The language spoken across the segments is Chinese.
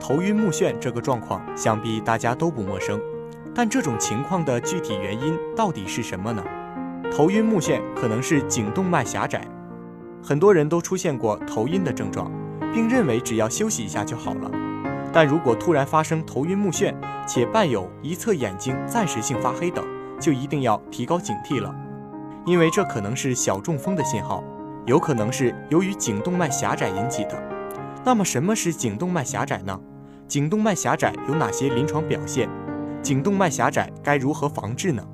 头晕目眩这个状况，想必大家都不陌生。但这种情况的具体原因到底是什么呢？头晕目眩可能是颈动脉狭窄，很多人都出现过头晕的症状，并认为只要休息一下就好了。但如果突然发生头晕目眩，且伴有一侧眼睛暂时性发黑等，就一定要提高警惕了，因为这可能是小中风的信号，有可能是由于颈动脉狭窄引起的。那么，什么是颈动脉狭窄呢？颈动脉狭窄有哪些临床表现？颈动脉狭窄该如何防治呢？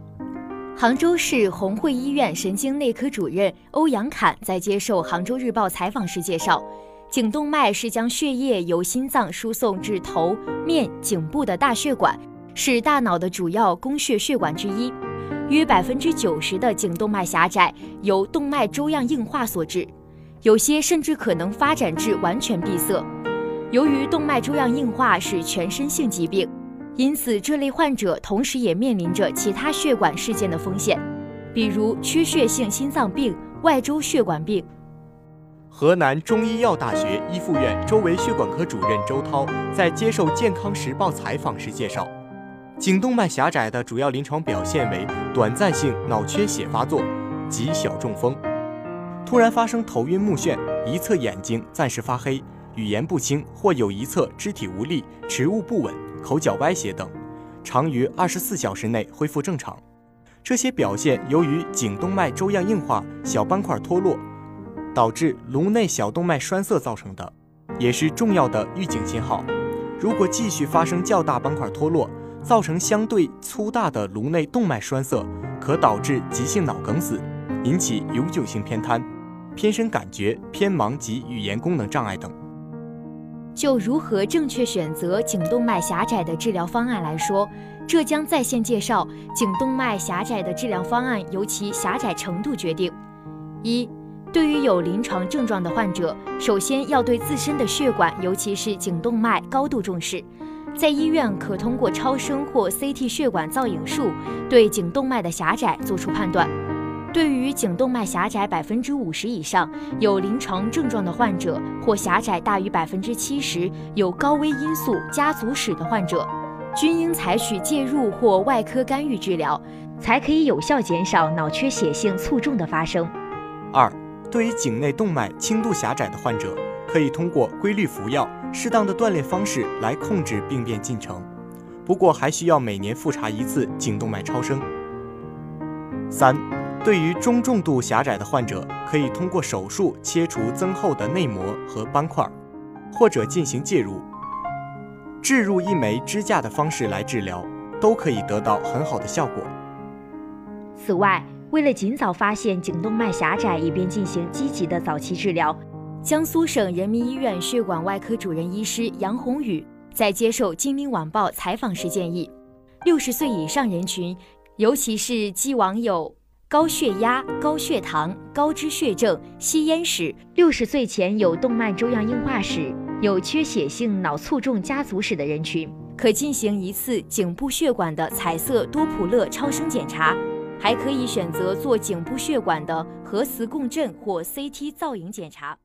杭州市红会医院神经内科主任欧阳侃在接受《杭州日报》采访时介绍，颈动脉是将血液由心脏输送至头面颈部的大血管，是大脑的主要供血血管之一。约百分之九十的颈动脉狭窄由动脉粥样硬化所致，有些甚至可能发展至完全闭塞。由于动脉粥样硬化是全身性疾病，因此这类患者同时也面临着其他血管事件的风险，比如缺血性心脏病、外周血管病。河南中医药大学一附院周围血管科主任周涛在接受《健康时报》采访时介绍，颈动脉狭窄的主要临床表现为短暂性脑缺血发作及小中风，突然发生头晕目眩，一侧眼睛暂时发黑。语言不清或有一侧肢体无力、持物不稳、口角歪斜等，常于二十四小时内恢复正常。这些表现由于颈动脉粥样硬化、小斑块脱落，导致颅内小动脉栓塞造成的，也是重要的预警信号。如果继续发生较大斑块脱落，造成相对粗大的颅内动脉栓塞，可导致急性脑梗死，引起永久性偏瘫、偏身感觉、偏盲及语言功能障碍等。就如何正确选择颈动脉狭窄的治疗方案来说，浙江在线介绍颈动脉狭窄的治疗方案由其狭窄程度决定。一，对于有临床症状的患者，首先要对自身的血管，尤其是颈动脉高度重视，在医院可通过超声或 CT 血管造影术对颈动脉的狭窄作出判断。对于颈动脉狭窄百分之五十以上有临床症状的患者，或狭窄大于百分之七十有高危因素家族史的患者，均应采取介入或外科干预治疗，才可以有效减少脑缺血性卒中的发生。二，对于颈内动脉轻度狭窄的患者，可以通过规律服药、适当的锻炼方式来控制病变进程，不过还需要每年复查一次颈动脉超声。三。对于中重度狭窄的患者，可以通过手术切除增厚的内膜和斑块，或者进行介入、置入一枚支架的方式来治疗，都可以得到很好的效果。此外，为了尽早发现颈动脉狭窄，以便进行积极的早期治疗，江苏省人民医院血管外科主任医师杨宏宇在接受《金陵晚报》采访时建议，六十岁以上人群，尤其是既往有高血压、高血糖、高脂血症、吸烟史，六十岁前有动脉粥样硬化史、有缺血性脑卒中家族史的人群，可进行一次颈部血管的彩色多普勒超声检查，还可以选择做颈部血管的核磁共振或 CT 造影检查。